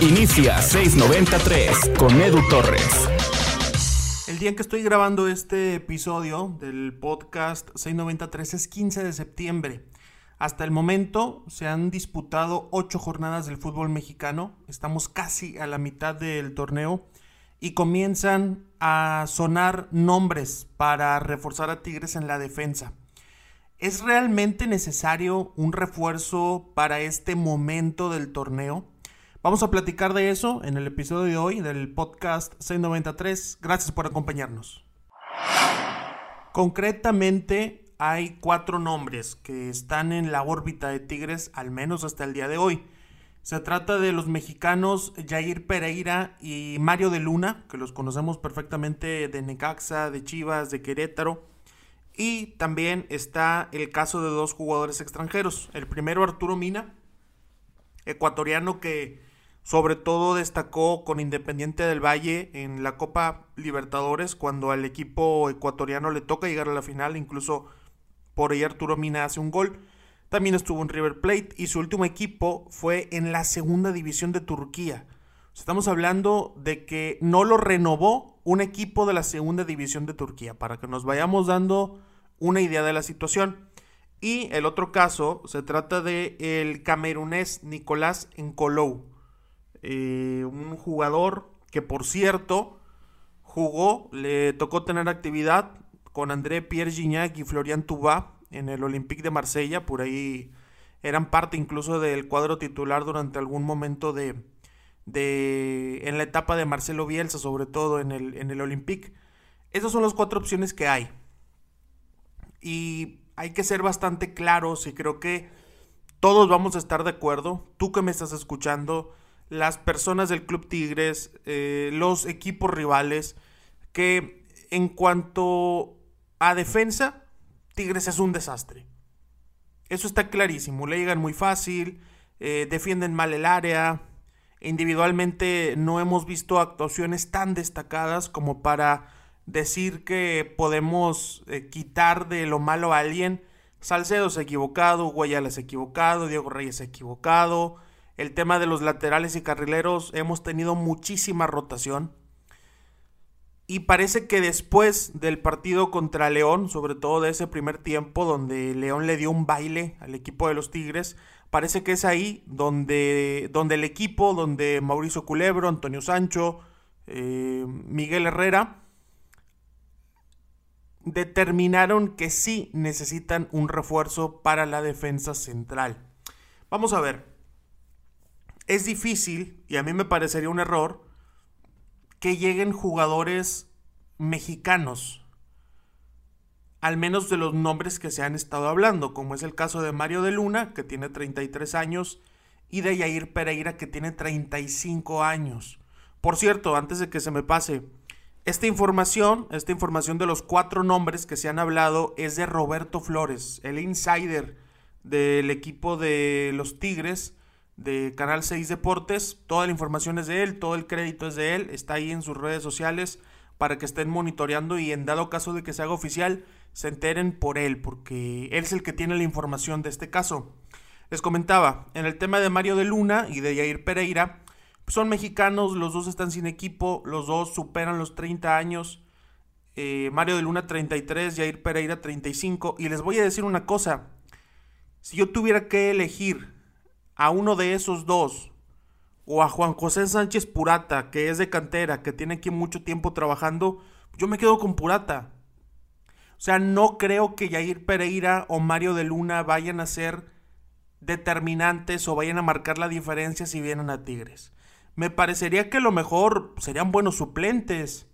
Inicia 693 con Edu Torres. El día en que estoy grabando este episodio del podcast 693 es 15 de septiembre. Hasta el momento se han disputado ocho jornadas del fútbol mexicano. Estamos casi a la mitad del torneo y comienzan a sonar nombres para reforzar a Tigres en la defensa. ¿Es realmente necesario un refuerzo para este momento del torneo? Vamos a platicar de eso en el episodio de hoy del podcast 693. Gracias por acompañarnos. Concretamente hay cuatro nombres que están en la órbita de Tigres, al menos hasta el día de hoy. Se trata de los mexicanos Jair Pereira y Mario de Luna, que los conocemos perfectamente de Necaxa, de Chivas, de Querétaro. Y también está el caso de dos jugadores extranjeros. El primero Arturo Mina, ecuatoriano que sobre todo destacó con Independiente del Valle en la Copa Libertadores cuando al equipo ecuatoriano le toca llegar a la final, incluso por ahí Arturo Mina hace un gol. También estuvo en River Plate y su último equipo fue en la segunda división de Turquía. Estamos hablando de que no lo renovó un equipo de la segunda división de Turquía, para que nos vayamos dando una idea de la situación. Y el otro caso se trata de el camerunés Nicolás Encolou, eh, un jugador que por cierto jugó, le tocó tener actividad con André Pierre Gignac y Florian Tubá en el Olympique de Marsella, por ahí eran parte incluso del cuadro titular durante algún momento de, de en la etapa de Marcelo Bielsa, sobre todo en el, en el Olympique. Esas son las cuatro opciones que hay. Y hay que ser bastante claros y creo que todos vamos a estar de acuerdo. Tú que me estás escuchando, las personas del Club Tigres, eh, los equipos rivales, que en cuanto a defensa, Tigres es un desastre. Eso está clarísimo. Le llegan muy fácil, eh, defienden mal el área. Individualmente no hemos visto actuaciones tan destacadas como para decir que podemos eh, quitar de lo malo a alguien. Salcedo se ha equivocado, Guayala se equivocado, Diego Reyes se ha equivocado. El tema de los laterales y carrileros hemos tenido muchísima rotación. Y parece que después del partido contra León, sobre todo de ese primer tiempo donde León le dio un baile al equipo de los Tigres, parece que es ahí donde, donde el equipo, donde Mauricio Culebro, Antonio Sancho, eh, Miguel Herrera, determinaron que sí necesitan un refuerzo para la defensa central. Vamos a ver, es difícil, y a mí me parecería un error, que lleguen jugadores mexicanos, al menos de los nombres que se han estado hablando, como es el caso de Mario de Luna, que tiene 33 años, y de Yair Pereira, que tiene 35 años. Por cierto, antes de que se me pase, esta información, esta información de los cuatro nombres que se han hablado es de Roberto Flores, el insider del equipo de los Tigres, de Canal 6 Deportes. Toda la información es de él, todo el crédito es de él, está ahí en sus redes sociales para que estén monitoreando y en dado caso de que se haga oficial, se enteren por él, porque él es el que tiene la información de este caso. Les comentaba, en el tema de Mario de Luna y de Jair Pereira, son mexicanos, los dos están sin equipo, los dos superan los 30 años. Eh, Mario de Luna 33, Jair Pereira 35. Y les voy a decir una cosa, si yo tuviera que elegir a uno de esos dos, o a Juan José Sánchez Purata, que es de cantera, que tiene aquí mucho tiempo trabajando, yo me quedo con Purata. O sea, no creo que Jair Pereira o Mario de Luna vayan a ser determinantes o vayan a marcar la diferencia si vienen a Tigres. Me parecería que lo mejor serían buenos suplentes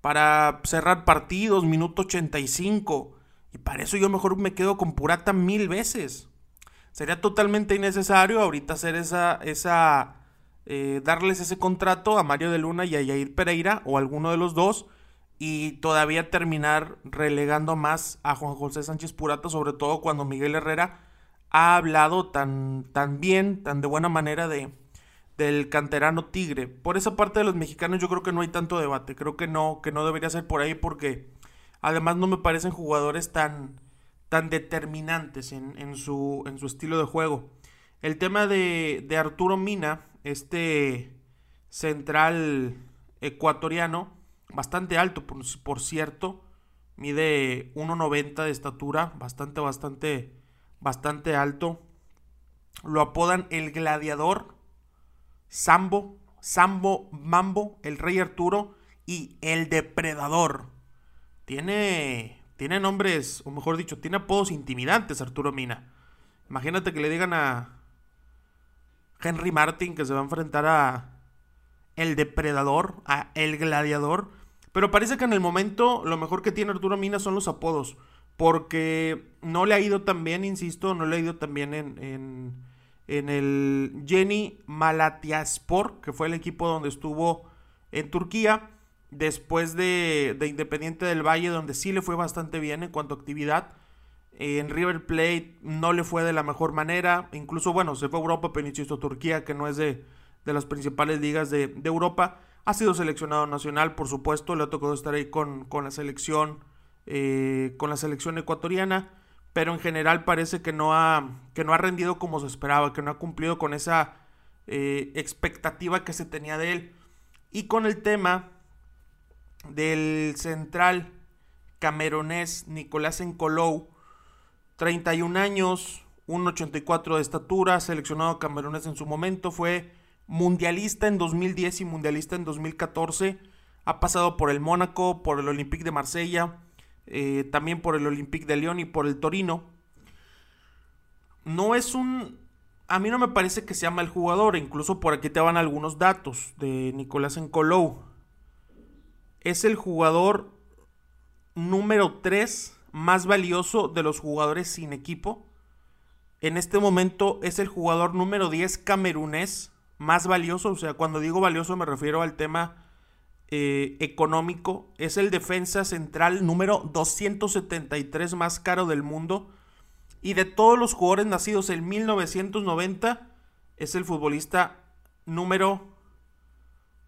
para cerrar partidos, minuto 85. Y para eso yo mejor me quedo con Purata mil veces. Sería totalmente innecesario ahorita hacer esa, esa, eh, darles ese contrato a Mario de Luna y a Yair Pereira o alguno de los dos y todavía terminar relegando más a Juan José Sánchez Purata, sobre todo cuando Miguel Herrera ha hablado tan, tan bien, tan de buena manera de, del canterano Tigre. Por esa parte de los mexicanos yo creo que no hay tanto debate, creo que no, que no debería ser por ahí porque además no me parecen jugadores tan, tan determinantes en, su, en su estilo de juego. El tema de, de Arturo Mina, este central ecuatoriano, bastante alto, por, por cierto, mide 1.90 de estatura, bastante, bastante, bastante alto. Lo apodan el gladiador, Sambo, Sambo Mambo, el rey Arturo y el depredador. Tiene, tiene nombres, o mejor dicho, tiene apodos intimidantes Arturo Mina. Imagínate que le digan a Henry Martin que se va a enfrentar a el depredador, a el gladiador. Pero parece que en el momento lo mejor que tiene Arturo Mina son los apodos. Porque no le ha ido tan bien, insisto, no le ha ido tan bien en, en, en el Jenny Malatiaspor, que fue el equipo donde estuvo en Turquía. Después de, de Independiente del Valle, donde sí le fue bastante bien en cuanto a actividad. En River Plate no le fue de la mejor manera. Incluso, bueno, se fue a Europa, pero insisto, Turquía, que no es de, de las principales ligas de, de, Europa. Ha sido seleccionado nacional, por supuesto. Le ha tocado estar ahí con, con la selección. Eh, con la selección ecuatoriana. Pero en general parece que no ha, que no ha rendido como se esperaba. Que no ha cumplido con esa eh, expectativa que se tenía de él. Y con el tema del central camerunés Nicolás Encolou 31 años, 1,84 de estatura, seleccionado camerunés en su momento, fue mundialista en 2010 y mundialista en 2014. Ha pasado por el Mónaco, por el Olympique de Marsella, eh, también por el Olympique de Lyon y por el Torino. No es un... A mí no me parece que sea mal jugador, incluso por aquí te van algunos datos de Nicolás Encolou. Es el jugador número 3 más valioso de los jugadores sin equipo. En este momento es el jugador número 10 camerunés más valioso. O sea, cuando digo valioso me refiero al tema eh, económico. Es el defensa central número 273 más caro del mundo. Y de todos los jugadores nacidos en 1990, es el futbolista número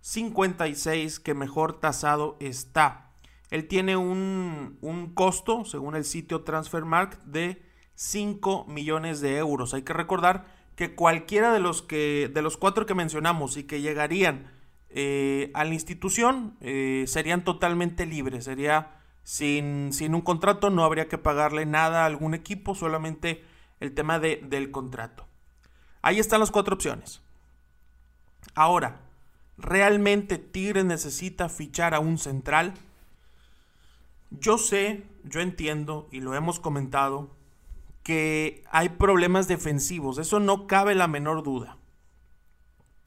56 que mejor tasado está. Él tiene un, un costo, según el sitio Transfermarkt, de 5 millones de euros. Hay que recordar que cualquiera de los, que, de los cuatro que mencionamos y que llegarían eh, a la institución eh, serían totalmente libres. Sería sin, sin, un contrato, no habría que pagarle nada a algún equipo, solamente el tema de, del contrato. Ahí están las cuatro opciones. Ahora, ¿realmente Tigre necesita fichar a un central? Yo sé, yo entiendo y lo hemos comentado que hay problemas defensivos, eso no cabe la menor duda.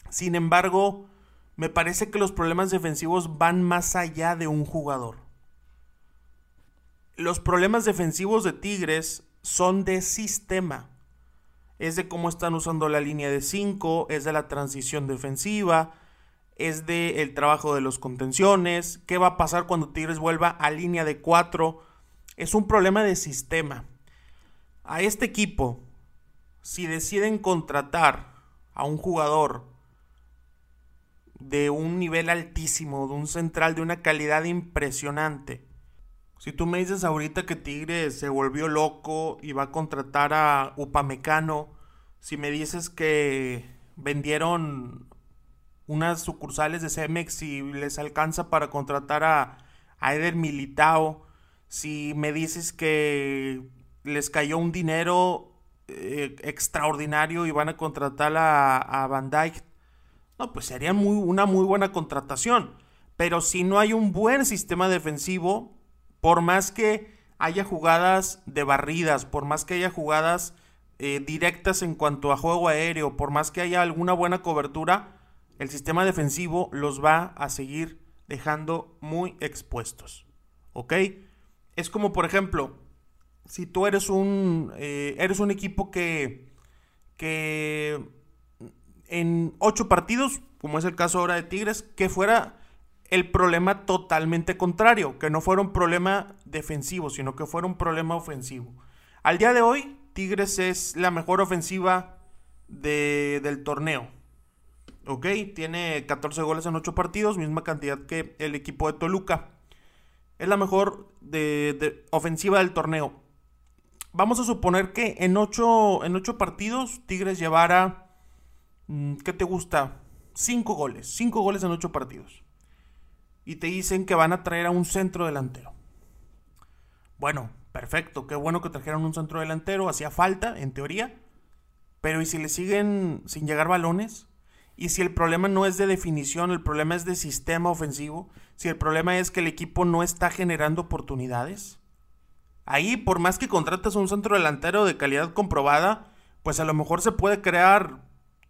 Sin embargo, me parece que los problemas defensivos van más allá de un jugador. Los problemas defensivos de Tigres son de sistema. Es de cómo están usando la línea de 5, es de la transición defensiva, es de el trabajo de los contenciones, qué va a pasar cuando Tigres vuelva a línea de 4. Es un problema de sistema. A este equipo, si deciden contratar a un jugador de un nivel altísimo, de un central de una calidad impresionante, si tú me dices ahorita que Tigres se volvió loco y va a contratar a Upamecano, si me dices que vendieron unas sucursales de Cemex y les alcanza para contratar a, a Eder Militao, si me dices que les cayó un dinero eh, extraordinario y van a contratar a, a Van Dyke, no, pues sería muy, una muy buena contratación. Pero si no hay un buen sistema defensivo, por más que haya jugadas de barridas, por más que haya jugadas eh, directas en cuanto a juego aéreo, por más que haya alguna buena cobertura, el sistema defensivo los va a seguir dejando muy expuestos. ¿Ok? Es como, por ejemplo, si tú eres un, eh, eres un equipo que, que en ocho partidos, como es el caso ahora de Tigres, que fuera el problema totalmente contrario, que no fuera un problema defensivo, sino que fuera un problema ofensivo. Al día de hoy, Tigres es la mejor ofensiva de, del torneo. ¿ok? Tiene 14 goles en 8 partidos, misma cantidad que el equipo de Toluca. Es la mejor de, ofensiva del torneo. vamos a suponer que en ocho, en ocho partidos Tigres llevara, ¿qué te gusta? Cinco goles, cinco goles en ocho partidos. Y te dicen que van a traer a un centro delantero. Bueno, perfecto, qué bueno que trajeron un centro delantero, hacía falta, en teoría. Pero ¿y si le siguen sin llegar balones? ¿Y si el problema no es de definición, el problema es de sistema ofensivo? Si el problema es que el equipo no está generando oportunidades. Ahí, por más que contrates un centro delantero de calidad comprobada, pues a lo mejor se puede crear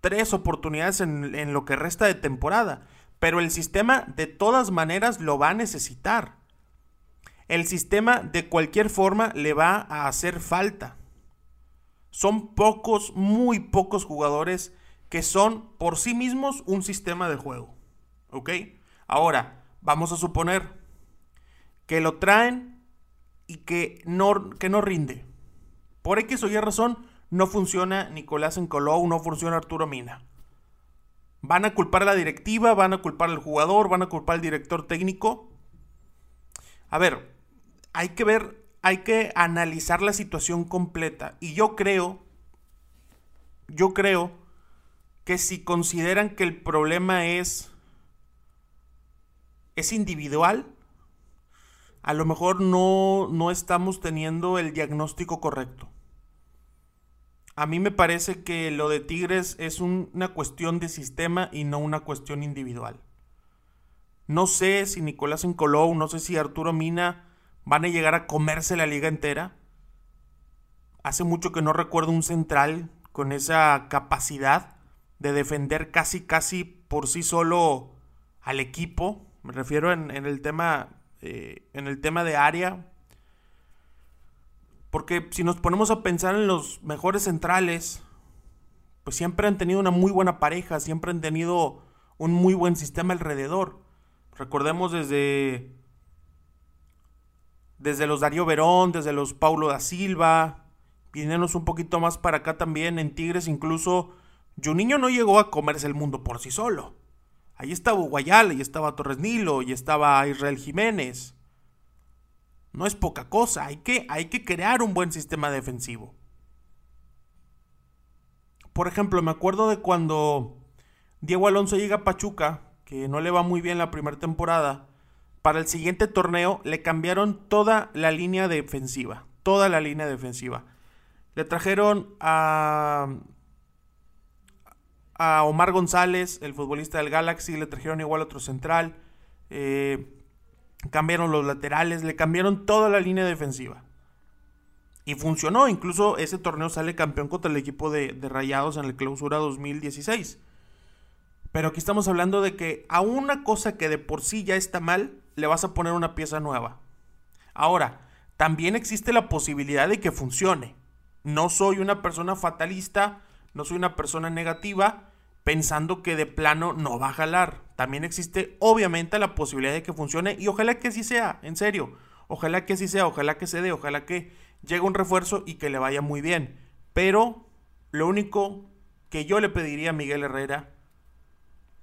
tres oportunidades en, lo que resta de temporada. Pero el sistema de todas maneras lo va a necesitar. El sistema de cualquier forma le va a hacer falta. Son pocos, muy pocos jugadores que son por sí mismos un sistema de juego. ¿Ok? Ahora, vamos a suponer que lo traen y que no, que no rinde. Por X o Y razón, no funciona Nicolás Encolou, no funciona Arturo Mina. Van a culpar a la directiva, van a culpar al jugador, van a culpar al director técnico. A ver, hay que ver, hay que analizar la situación completa. Y yo creo, yo creo que si consideran que el problema es, es individual, a lo mejor no, no estamos teniendo el diagnóstico correcto. A mí me parece que lo de Tigres es una cuestión de sistema y no una cuestión individual. No sé si Nicolás Encolou, no sé si Arturo Mina van a llegar a comerse la liga entera. Hace mucho que no recuerdo un central con esa capacidad de defender casi, casi por sí solo al equipo. Me refiero en, el tema. Eh, en el tema de área. Porque si nos ponemos a pensar en los mejores centrales, pues siempre han tenido una muy buena pareja, siempre han tenido un muy buen sistema alrededor. Recordemos desde desde los Darío Verón, desde los Paulo da Silva, viniéndonos un poquito más para acá también en Tigres incluso Juninho no llegó a comerse el mundo por sí solo. Ahí estaba Guayal, ahí estaba Torres Nilo, y estaba Israel Jiménez. No es poca cosa, hay que, hay que crear un buen sistema defensivo. Por ejemplo, me acuerdo de cuando Diego Alonso llega a Pachuca, que no le va muy bien la primera temporada. Para el siguiente torneo le cambiaron toda la línea defensiva. Toda la línea defensiva. Le trajeron a a Omar González, el futbolista del Galaxy, le trajeron igual otro central. Eh, cambiaron los laterales, le cambiaron toda la línea defensiva. Y funcionó, incluso ese torneo sale campeón contra el equipo de, Rayados en el clausura 2016. Pero aquí estamos hablando de que a una cosa que de por sí ya está mal, le vas a poner una pieza nueva. Ahora, también existe la posibilidad de que funcione. No soy una persona fatalista no soy una persona negativa pensando que de plano no va a jalar. También existe obviamente la posibilidad de que funcione y ojalá que así sea, en serio. Ojalá que así sea, ojalá que se dé, ojalá que llegue un refuerzo y que le vaya muy bien. Pero lo único que yo le pediría a Miguel Herrera,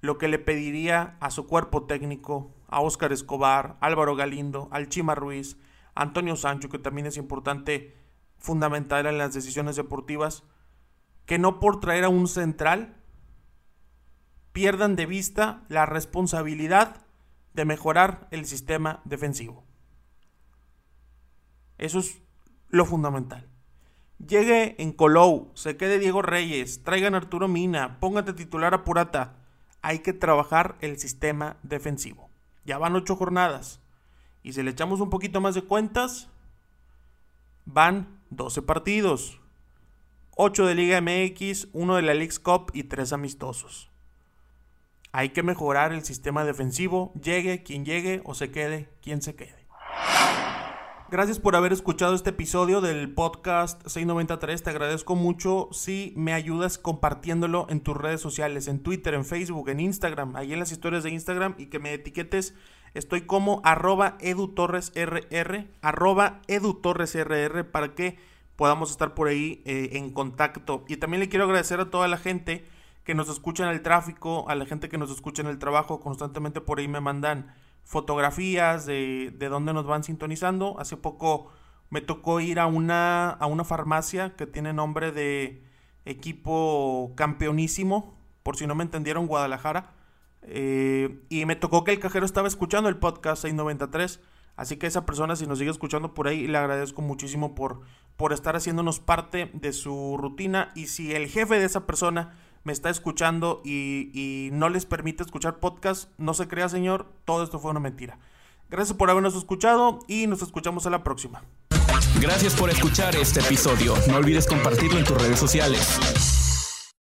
lo que le pediría a su cuerpo técnico, a Óscar Escobar, Álvaro Galindo, al Chima Ruiz, Antonio Sancho, que también es importante, fundamental en las decisiones deportivas, que no por traer a un central pierdan de vista la responsabilidad de mejorar el sistema defensivo. Eso es lo fundamental. Llegue en Colou, se quede Diego Reyes, traigan a Arturo Mina, póngate titular a Purata. Hay que trabajar el sistema defensivo. Ya van ocho jornadas. Y si le echamos un poquito más de cuentas, van 12 partidos. 8 de Liga MX, 1 de la League Cup y 3 amistosos. Hay que mejorar el sistema defensivo, llegue quien llegue o se quede quien se quede. Gracias por haber escuchado este episodio del podcast 693. Te agradezco mucho si me ayudas compartiéndolo en tus redes sociales, en Twitter, en Facebook, en Instagram, ahí en las historias de Instagram y que me etiquetes. Estoy como arroba edutorresrr, arroba edutorresrr para que podamos estar por ahí eh, en contacto. Y también le quiero agradecer a toda la gente que nos escucha en el tráfico, a la gente que nos escucha en el trabajo, constantemente por ahí me mandan fotografías de, de dónde nos van sintonizando. Hace poco me tocó ir a una, a una farmacia que tiene nombre de equipo campeonísimo, por si no me entendieron, Guadalajara. Eh, y me tocó que el cajero estaba escuchando el podcast 693. Así que esa persona, si nos sigue escuchando por ahí, le agradezco muchísimo por, por estar haciéndonos parte de su rutina. Y si el jefe de esa persona me está escuchando y, no les permite escuchar podcast, no se crea, señor, todo esto fue una mentira. Gracias por habernos escuchado y nos escuchamos a la próxima. Gracias por escuchar este episodio. No olvides compartirlo en tus redes sociales.